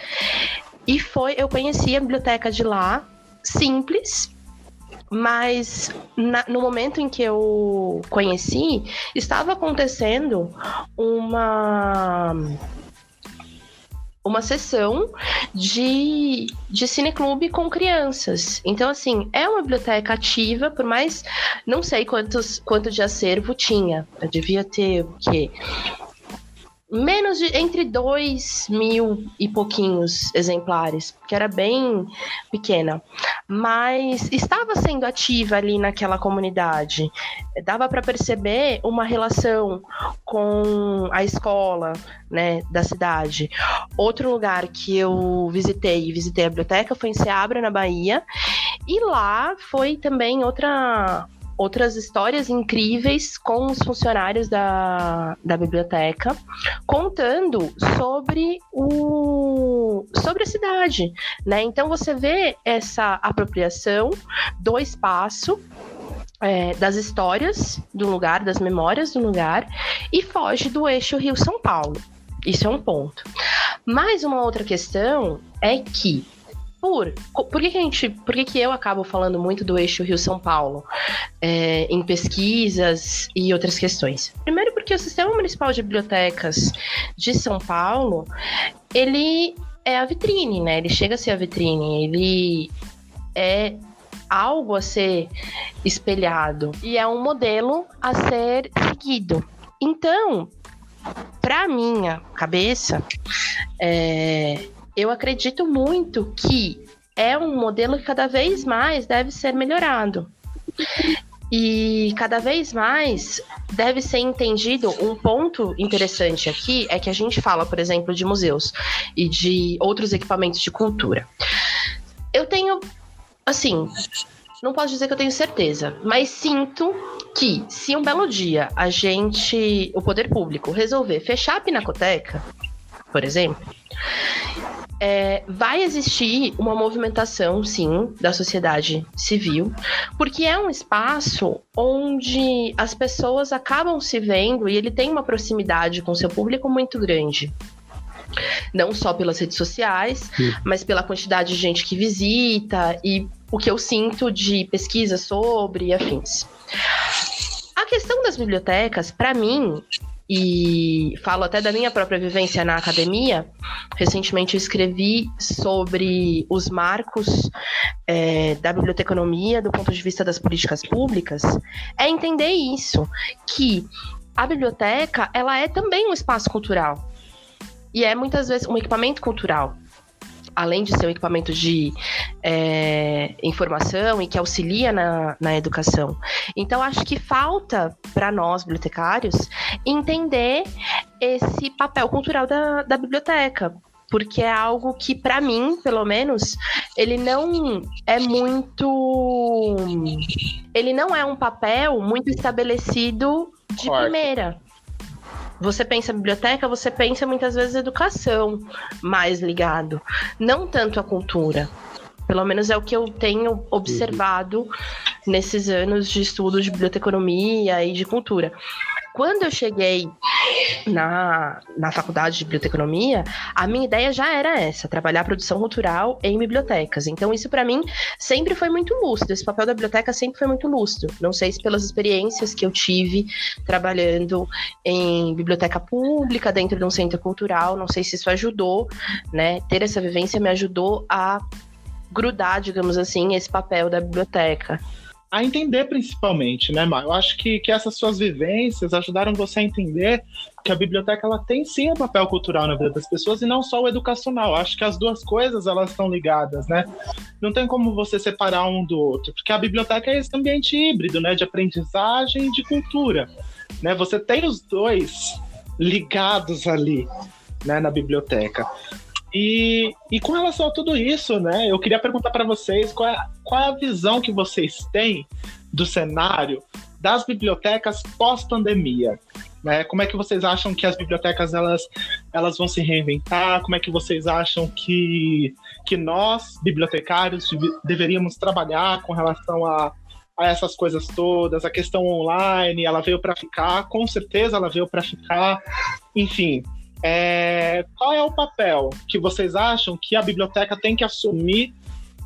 E foi, eu conheci a biblioteca de lá, simples, mas na, no momento em que eu conheci, estava acontecendo uma uma sessão de, de cineclube com crianças. Então, assim, é uma biblioteca ativa, por mais não sei quantos quanto de acervo tinha. Eu devia ter o quê? Menos de entre dois mil e pouquinhos exemplares, que era bem pequena, mas estava sendo ativa ali naquela comunidade. Dava para perceber uma relação com a escola, né, da cidade. Outro lugar que eu visitei, visitei a biblioteca, foi em Seabra, na Bahia, e lá foi também outra outras histórias incríveis com os funcionários da, da biblioteca, contando sobre o sobre a cidade, né? Então você vê essa apropriação do espaço é, das histórias do lugar, das memórias do lugar, e foge do eixo Rio-São Paulo. Isso é um ponto. Mais uma outra questão é que por, por que, que a gente, por que, que eu acabo falando muito do eixo Rio-São Paulo é, em pesquisas e outras questões? Primeiro porque o Sistema Municipal de Bibliotecas de São Paulo, ele é a vitrine, né? Ele chega a ser a vitrine, ele é algo a ser espelhado e é um modelo a ser seguido. Então, para minha cabeça, é, eu acredito muito que é um modelo que cada vez mais deve ser melhorado. E cada vez mais deve ser entendido um ponto interessante aqui é que a gente fala, por exemplo, de museus e de outros equipamentos de cultura. Eu tenho, assim, não posso dizer que eu tenho certeza, mas sinto que se um belo dia a gente, o poder público, resolver fechar a pinacoteca, por exemplo, é, vai existir uma movimentação, sim, da sociedade civil, porque é um espaço onde as pessoas acabam se vendo e ele tem uma proximidade com seu público muito grande. Não só pelas redes sociais, sim. mas pela quantidade de gente que visita e o que eu sinto de pesquisa sobre e afins. A questão das bibliotecas, para mim, e falo até da minha própria vivência na academia. Recentemente eu escrevi sobre os marcos é, da biblioteconomia do ponto de vista das políticas públicas. É entender isso, que a biblioteca ela é também um espaço cultural e é muitas vezes um equipamento cultural além de ser um equipamento de é, informação e que auxilia na, na educação. Então, acho que falta para nós, bibliotecários, entender esse papel cultural da, da biblioteca porque é algo que para mim, pelo menos, ele não é muito ele não é um papel muito estabelecido de primeira você pensa biblioteca, você pensa muitas vezes educação mais ligado, não tanto a cultura. Pelo menos é o que eu tenho observado uhum. nesses anos de estudo de biblioteconomia e de cultura. Quando eu cheguei na, na faculdade de biblioteconomia, a minha ideia já era essa, trabalhar produção cultural em bibliotecas. Então isso para mim sempre foi muito lúcido, esse papel da biblioteca sempre foi muito lúcido. Não sei se pelas experiências que eu tive trabalhando em biblioteca pública dentro de um centro cultural, não sei se isso ajudou, né? Ter essa vivência me ajudou a grudar, digamos assim, esse papel da biblioteca a entender principalmente, né, Mar? Eu acho que, que essas suas vivências ajudaram você a entender que a biblioteca ela tem sim um papel cultural na vida das pessoas e não só o educacional. Eu acho que as duas coisas elas estão ligadas, né? Não tem como você separar um do outro, porque a biblioteca é esse ambiente híbrido, né, de aprendizagem e de cultura, né? Você tem os dois ligados ali, né, na biblioteca. E, e com relação a tudo isso, né, eu queria perguntar para vocês qual é, qual é a visão que vocês têm do cenário das bibliotecas pós-pandemia. Né? Como é que vocês acham que as bibliotecas elas, elas vão se reinventar? Como é que vocês acham que, que nós, bibliotecários, deveríamos trabalhar com relação a, a essas coisas todas? A questão online, ela veio para ficar, com certeza ela veio para ficar. Enfim, é, qual é o papel que vocês acham que a biblioteca tem que assumir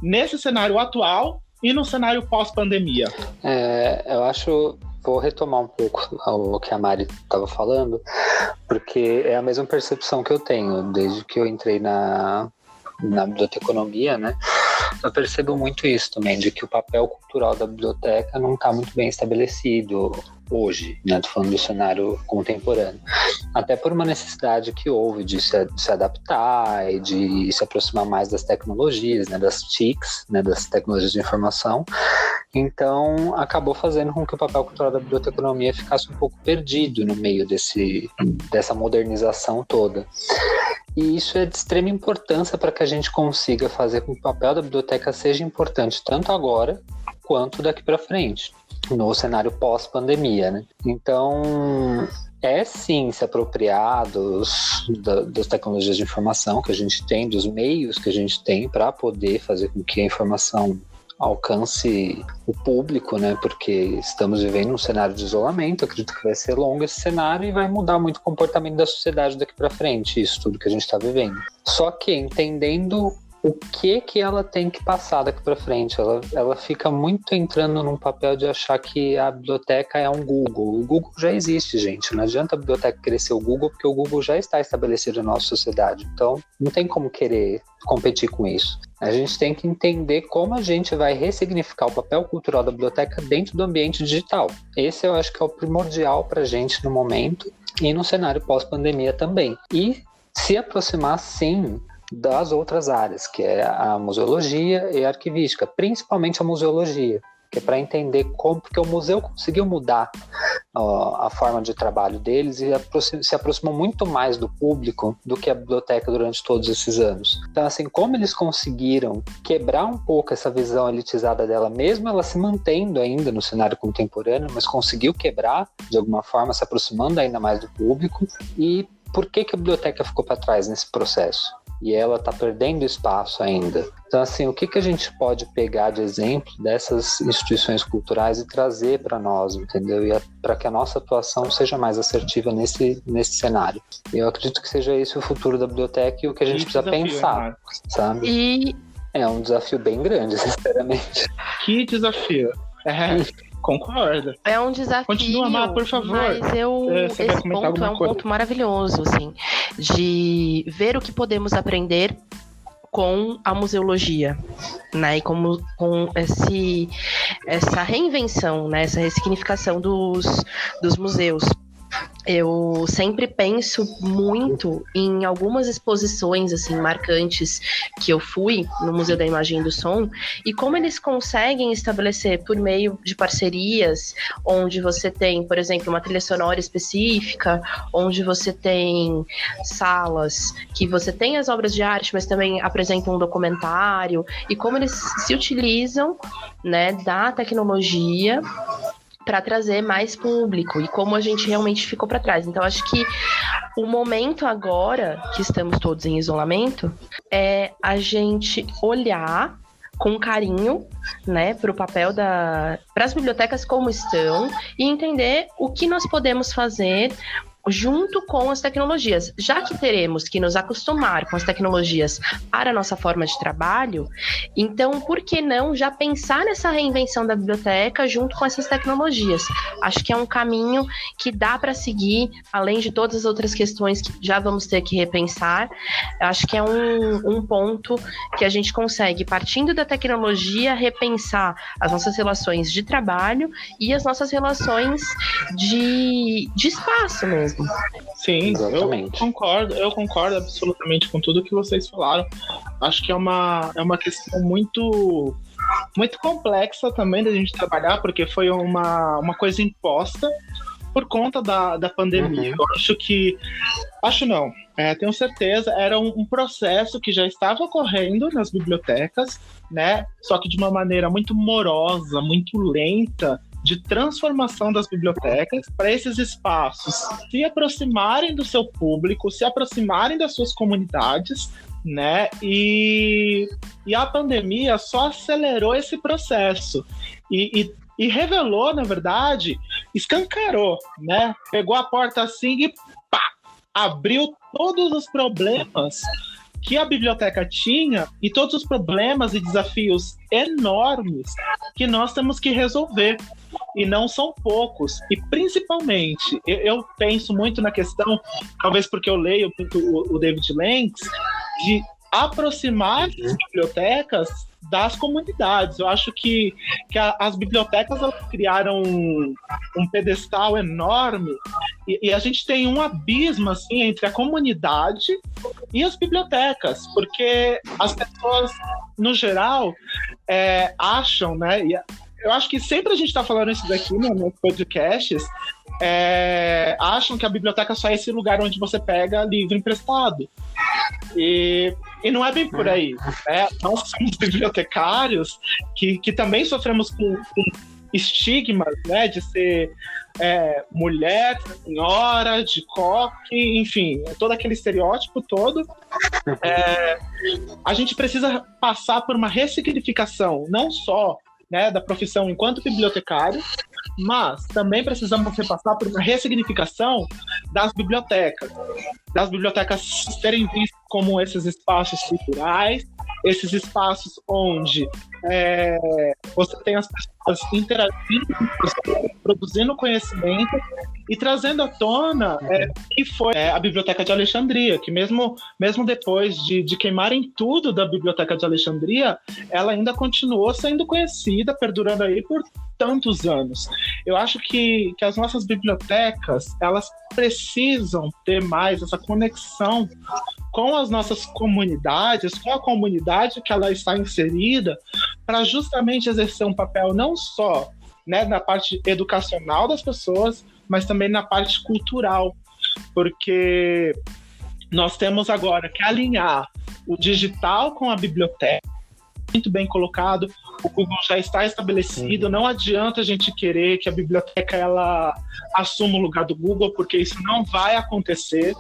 nesse cenário atual e no cenário pós-pandemia? É, eu acho. Vou retomar um pouco o que a Mari estava falando, porque é a mesma percepção que eu tenho desde que eu entrei na, na biblioteconomia, né? Eu percebo muito isso também, de que o papel cultural da biblioteca não está muito bem estabelecido hoje, né? Tô falando do cenário contemporâneo. Até por uma necessidade que houve de se, de se adaptar e de se aproximar mais das tecnologias, né? Das TICs, né? Das tecnologias de informação. Então, acabou fazendo com que o papel cultural da biblioteconomia ficasse um pouco perdido no meio desse, dessa modernização toda. E isso é de extrema importância para que a gente consiga fazer com que o papel da biblioteca seja importante tanto agora quanto daqui para frente, no cenário pós-pandemia, né? Então, é sim se apropriar dos, da, das tecnologias de informação que a gente tem, dos meios que a gente tem para poder fazer com que a informação alcance o público, né? Porque estamos vivendo um cenário de isolamento, acredito que vai ser longo esse cenário e vai mudar muito o comportamento da sociedade daqui para frente, isso tudo que a gente está vivendo. Só que entendendo o que que ela tem que passar daqui para frente. Ela, ela fica muito entrando num papel de achar que a biblioteca é um Google. O Google já existe, gente. Não adianta a biblioteca crescer o Google, porque o Google já está estabelecido na nossa sociedade. Então, não tem como querer competir com isso. A gente tem que entender como a gente vai ressignificar o papel cultural da biblioteca dentro do ambiente digital. Esse eu acho que é o primordial para a gente no momento e no cenário pós-pandemia também. E se aproximar, sim, das outras áreas, que é a museologia e a arquivística, principalmente a museologia, que é para entender como, porque o museu conseguiu mudar ó, a forma de trabalho deles e se aproximou muito mais do público do que a biblioteca durante todos esses anos. Então, assim, como eles conseguiram quebrar um pouco essa visão elitizada dela, mesmo ela se mantendo ainda no cenário contemporâneo, mas conseguiu quebrar de alguma forma, se aproximando ainda mais do público e por que, que a biblioteca ficou para trás nesse processo? e ela está perdendo espaço ainda. Então, assim, o que, que a gente pode pegar de exemplo dessas instituições culturais e trazer para nós, entendeu? E para que a nossa atuação seja mais assertiva nesse, nesse cenário. Eu acredito que seja esse o futuro da biblioteca e o que a gente que precisa desafio, pensar, sabe? E... É um desafio bem grande, sinceramente. Que desafio. É. Concordo. É um desafio. Continua, Mar, por favor. Mas eu, é, esse ponto é um coisa? ponto maravilhoso, assim, de ver o que podemos aprender com a museologia, né? E como com esse, essa reinvenção, né? Essa ressignificação dos, dos museus eu sempre penso muito em algumas exposições assim marcantes que eu fui no Museu da Imagem e do Som e como eles conseguem estabelecer por meio de parcerias, onde você tem, por exemplo, uma trilha sonora específica, onde você tem salas que você tem as obras de arte, mas também apresentam um documentário e como eles se utilizam, né, da tecnologia para trazer mais público e como a gente realmente ficou para trás. Então, acho que o momento agora, que estamos todos em isolamento, é a gente olhar com carinho, né, para o papel da, para as bibliotecas como estão e entender o que nós podemos fazer, junto com as tecnologias. Já que teremos que nos acostumar com as tecnologias para a nossa forma de trabalho, então por que não já pensar nessa reinvenção da biblioteca junto com essas tecnologias? Acho que é um caminho que dá para seguir, além de todas as outras questões que já vamos ter que repensar. Acho que é um, um ponto que a gente consegue, partindo da tecnologia, repensar as nossas relações de trabalho e as nossas relações de, de espaço mesmo. Sim, Exatamente. eu concordo, eu concordo absolutamente com tudo que vocês falaram. Acho que é uma, é uma questão muito muito complexa também da gente trabalhar, porque foi uma, uma coisa imposta por conta da, da pandemia. Uhum. Eu acho que. Acho não, é, tenho certeza, era um, um, processo que já estava ocorrendo nas bibliotecas, né? Só que de uma maneira muito morosa, muito lenta, de transformação das bibliotecas para esses espaços se aproximarem do seu público, se aproximarem das suas comunidades, né? E, e a pandemia só acelerou esse processo e, e, e revelou, na verdade, escancarou, né? Pegou a porta assim e pá, abriu todos os problemas que a biblioteca tinha e todos os problemas e desafios enormes que nós temos que resolver. E não são poucos. E principalmente, eu, penso muito na questão, talvez porque eu leio muito o, o David Lenks, de aproximar as bibliotecas das comunidades. Eu acho que, que a, as bibliotecas criaram um, um, pedestal enorme e, e, a gente tem um abismo assim entre a comunidade e as bibliotecas, porque as pessoas, no geral, é, acham, né? E eu acho que sempre a gente está falando isso daqui né, nos podcasts, é, acham que a biblioteca só é esse lugar onde você pega livro emprestado. E, e não é bem por aí. Né? Nós somos bibliotecários que, que também sofremos com, com estigmas né, de ser é, mulher, senhora, de coque, enfim, todo aquele estereótipo todo. É, a gente precisa passar por uma ressignificação, não só né, da profissão enquanto bibliotecário, mas também precisamos repassar por uma ressignificação das bibliotecas, das bibliotecas serem vistas como esses espaços culturais, esses espaços onde é, você tem as pessoas interagindo, produzindo conhecimento e trazendo à tona é, que foi é, a Biblioteca de Alexandria, que mesmo, mesmo depois de, de queimarem tudo da Biblioteca de Alexandria, ela ainda continuou sendo conhecida, perdurando aí por tantos anos. Eu acho que, que as nossas bibliotecas, elas precisam ter mais essa conexão com as nossas comunidades, com a comunidade que ela está inserida, para justamente exercer um papel não só né, na parte educacional das pessoas, mas também na parte cultural, porque nós temos agora que alinhar o digital com a biblioteca muito bem colocado. O Google já está estabelecido. Uhum. Não adianta a gente querer que a biblioteca ela assuma o lugar do Google, porque isso não vai acontecer.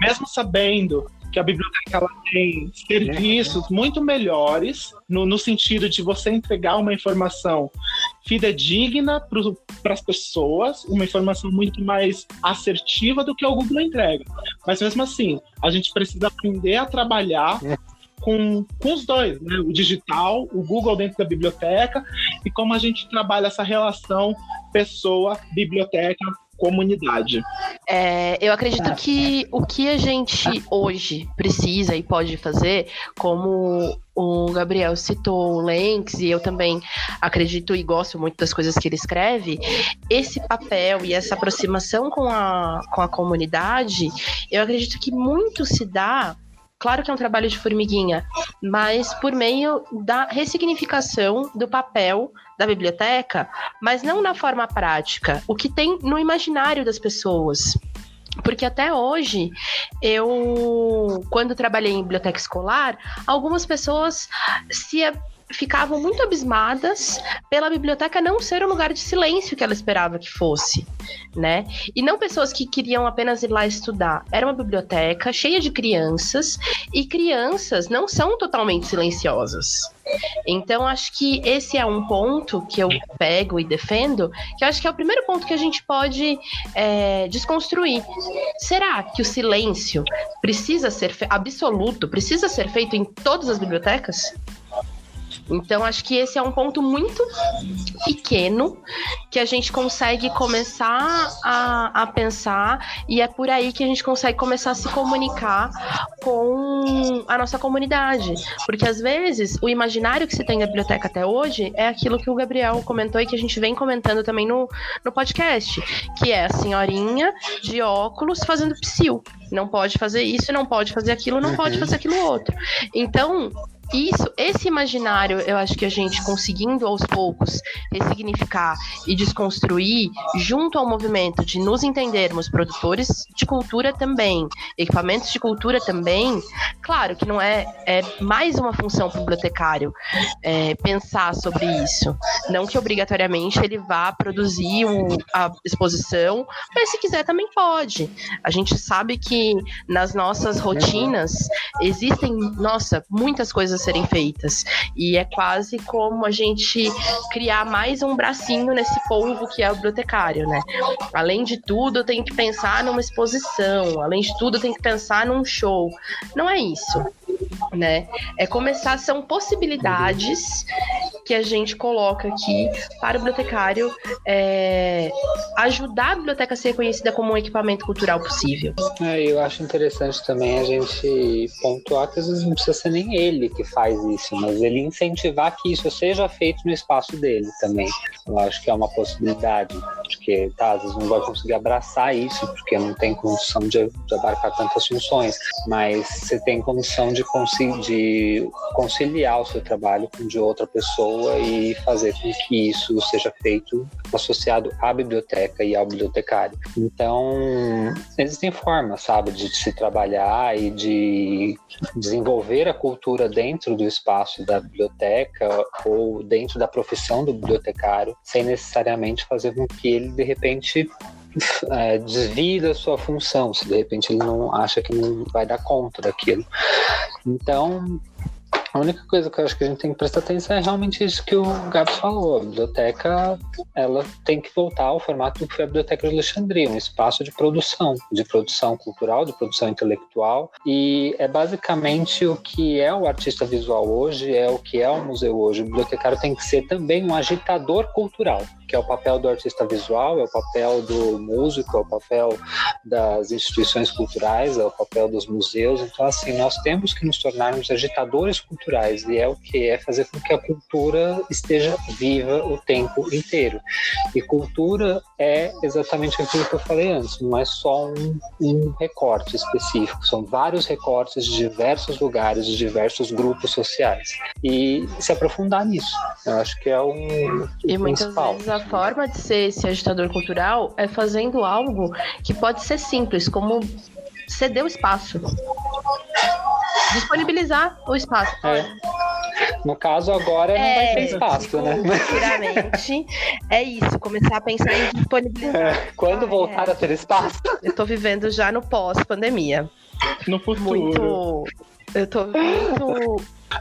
Mesmo sabendo que a biblioteca ela tem serviços muito melhores no, no sentido de você entregar uma informação fidedigna para as pessoas, uma informação muito mais assertiva do que o Google entrega. Mas mesmo assim, a gente precisa aprender a trabalhar com, com os dois, né? o digital, o Google dentro da biblioteca e como a gente trabalha essa relação pessoa, biblioteca, comunidade. É, eu acredito é. que o que a gente hoje precisa e pode fazer, como o Gabriel citou o Lenx, e eu também acredito e gosto muito das coisas que ele escreve, esse papel e essa aproximação com a, com a comunidade, eu acredito que muito se dá Claro que é um trabalho de formiguinha, mas por meio da ressignificação do papel da biblioteca, mas não na forma prática, o que tem no imaginário das pessoas. Porque até hoje, eu, quando trabalhei em biblioteca escolar, algumas pessoas se ficavam muito abismadas pela biblioteca não ser o lugar de silêncio que ela esperava que fosse, né? E não pessoas que queriam apenas ir lá estudar. Era uma biblioteca cheia de crianças e crianças não são totalmente silenciosas. Então, acho que esse é um ponto que eu pego e defendo, que eu acho que é o primeiro ponto que a gente pode é, desconstruir. Será que o silêncio precisa ser absoluto, precisa ser feito em todas as bibliotecas? Então, acho que esse é um ponto muito pequeno que a gente consegue começar a, a pensar, e é por aí que a gente consegue começar a se comunicar com a nossa comunidade. Porque às vezes o imaginário que se tem na biblioteca até hoje é aquilo que o Gabriel comentou e que a gente vem comentando também no, no podcast, que é a senhorinha de óculos fazendo psil. Não pode fazer isso, não pode fazer aquilo, não pode uhum. fazer aquilo outro. Então, isso, esse imaginário, eu acho que a gente conseguindo aos poucos ressignificar e desconstruir, junto ao movimento de nos entendermos produtores de cultura também, equipamentos de cultura também, claro que não é, é mais uma função para bibliotecário é, pensar sobre isso. Não que obrigatoriamente ele vá produzir a exposição, mas se quiser também pode. A gente sabe que nas nossas rotinas existem, nossa, muitas coisas serem feitas. E é quase como a gente criar mais um bracinho nesse polvo que é o bibliotecário, né? Além de tudo, tem que pensar numa exposição, além de tudo, tem que pensar num show. Não é isso né? É começar, são possibilidades que a gente coloca aqui para o bibliotecário é, ajudar a biblioteca a ser reconhecida como um equipamento cultural possível. É, eu acho interessante também a gente pontuar que às vezes não precisa ser nem ele que faz isso, mas ele incentivar que isso seja feito no espaço dele também. Eu acho que é uma possibilidade, porque tá, às vezes não vai conseguir abraçar isso, porque não tem condição de, de abarcar tantas funções, mas você tem condição de de conciliar o seu trabalho com de outra pessoa e fazer com que isso seja feito associado à biblioteca e ao bibliotecário. Então, existem formas, sabe, de se trabalhar e de desenvolver a cultura dentro do espaço da biblioteca ou dentro da profissão do bibliotecário, sem necessariamente fazer com que ele, de repente, é, desvie da sua função, se de repente ele não acha que não vai dar conta daquilo. Então, a única coisa que eu acho que a gente tem que prestar atenção é realmente isso que o Gabs falou. A biblioteca ela tem que voltar ao formato que foi a Biblioteca de Alexandria, um espaço de produção, de produção cultural, de produção intelectual. E é basicamente o que é o artista visual hoje, é o que é o museu hoje. O bibliotecário tem que ser também um agitador cultural que é o papel do artista visual, é o papel do músico, é o papel das instituições culturais, é o papel dos museus. Então, assim, nós temos que nos tornarmos agitadores culturais e é o que é fazer com que a cultura esteja viva o tempo inteiro. E cultura é exatamente aquilo que eu falei antes, não é só um, um recorte específico, são vários recortes de diversos lugares, de diversos grupos sociais. E se aprofundar nisso, eu acho que é um, e muitas vezes a forma de ser esse agitador cultural é fazendo algo que pode ser simples, como ceder o espaço. Disponibilizar o espaço. É. No caso, agora é, não vai ter é, espaço, né? Futuramente, é isso, começar a pensar em disponibilidade. É, quando ah, voltar é. a ter espaço. Eu tô vivendo já no pós-pandemia. No futuro. Muito. Eu tô muito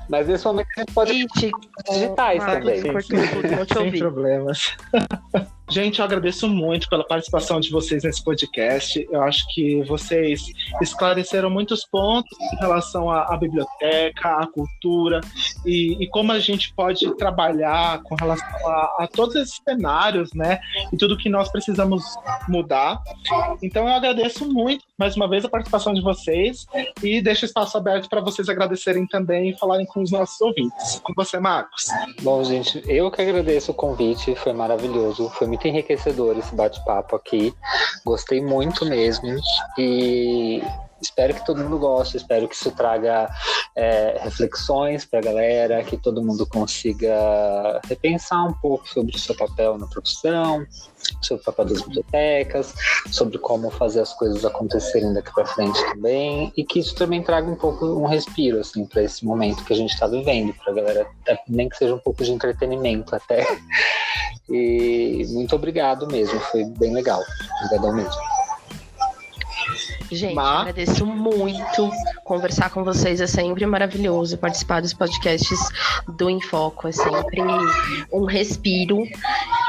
mas nesse momento a gente pode Ixi, digitais também. Sem problemas. Gente, eu agradeço muito pela participação de vocês nesse podcast. Eu acho que vocês esclareceram muitos pontos em relação à, à biblioteca, à cultura e, e, como a gente pode trabalhar com relação a, a, todos esses cenários, né? E tudo que nós precisamos mudar. Então, eu agradeço muito mais uma vez a participação de vocês e deixo espaço aberto para vocês agradecerem também e falarem com os nossos ouvintes. Com você, Marcos. Bom, gente, eu que agradeço o convite, foi maravilhoso, foi muito enriquecedor esse bate-papo aqui. Gostei muito mesmo. E espero que todo mundo goste, espero que isso traga é, reflexões para a galera, que todo mundo consiga repensar um pouco sobre o seu papel na profissão, sobre o papel das bibliotecas, sobre como fazer as coisas acontecerem daqui para frente também, e que isso também traga um pouco um respiro assim para esse momento que a gente está vivendo, para a galera, nem que seja um pouco de entretenimento até. E muito obrigado mesmo, foi bem legal. Obrigadão mesmo. Gente, agradeço muito. Conversar com vocês é sempre maravilhoso. Participar dos podcasts do Infoco é sempre um respiro.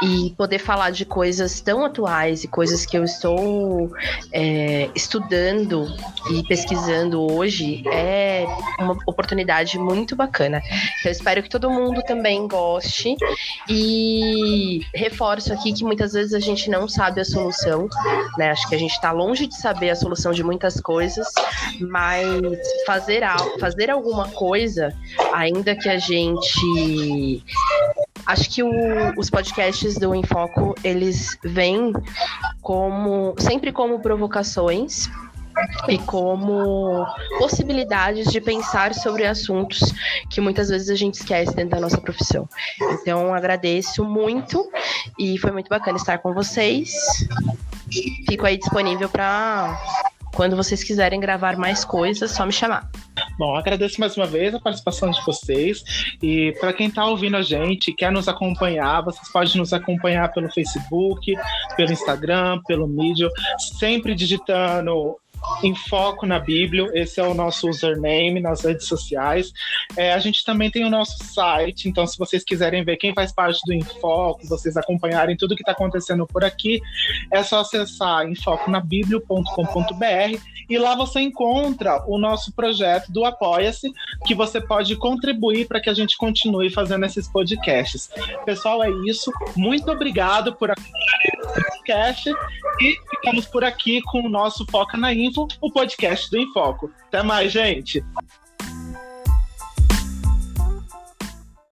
E poder falar de coisas tão atuais e coisas que eu estou é, estudando e pesquisando hoje é uma oportunidade muito bacana. Eu espero que todo mundo também goste. E reforço aqui que muitas vezes a gente não sabe a solução, né? Acho que a gente está longe de saber a solução de muitas coisas, mas fazer, fazer alguma coisa, ainda que a gente. Acho que o, os podcasts do Enfoco, eles vêm como sempre como provocações e como possibilidades de pensar sobre assuntos que muitas vezes a gente esquece dentro da nossa profissão. Então, agradeço muito e foi muito bacana estar com vocês. Fico aí disponível para quando vocês quiserem gravar mais coisas, só me chamar. Bom, agradeço mais uma vez a participação de vocês. E para quem está ouvindo a gente, quer nos acompanhar, vocês podem nos acompanhar pelo Facebook, pelo Instagram, pelo Medium, sempre digitando em foco na Bíblia. Esse é o nosso username nas redes sociais. É, a gente também tem o nosso site, então se vocês quiserem ver quem faz parte do Enfoco, vocês acompanharem tudo que está acontecendo por aqui, é só acessar enfoconabíblia.com.br e lá você encontra o nosso projeto do Apoia-se, que você pode contribuir para que a gente continue fazendo esses podcasts. Pessoal, é isso. Muito obrigado por acompanhar esse podcast e ficamos por aqui com o nosso Foca na Info, o podcast do Infoco. Até mais, gente!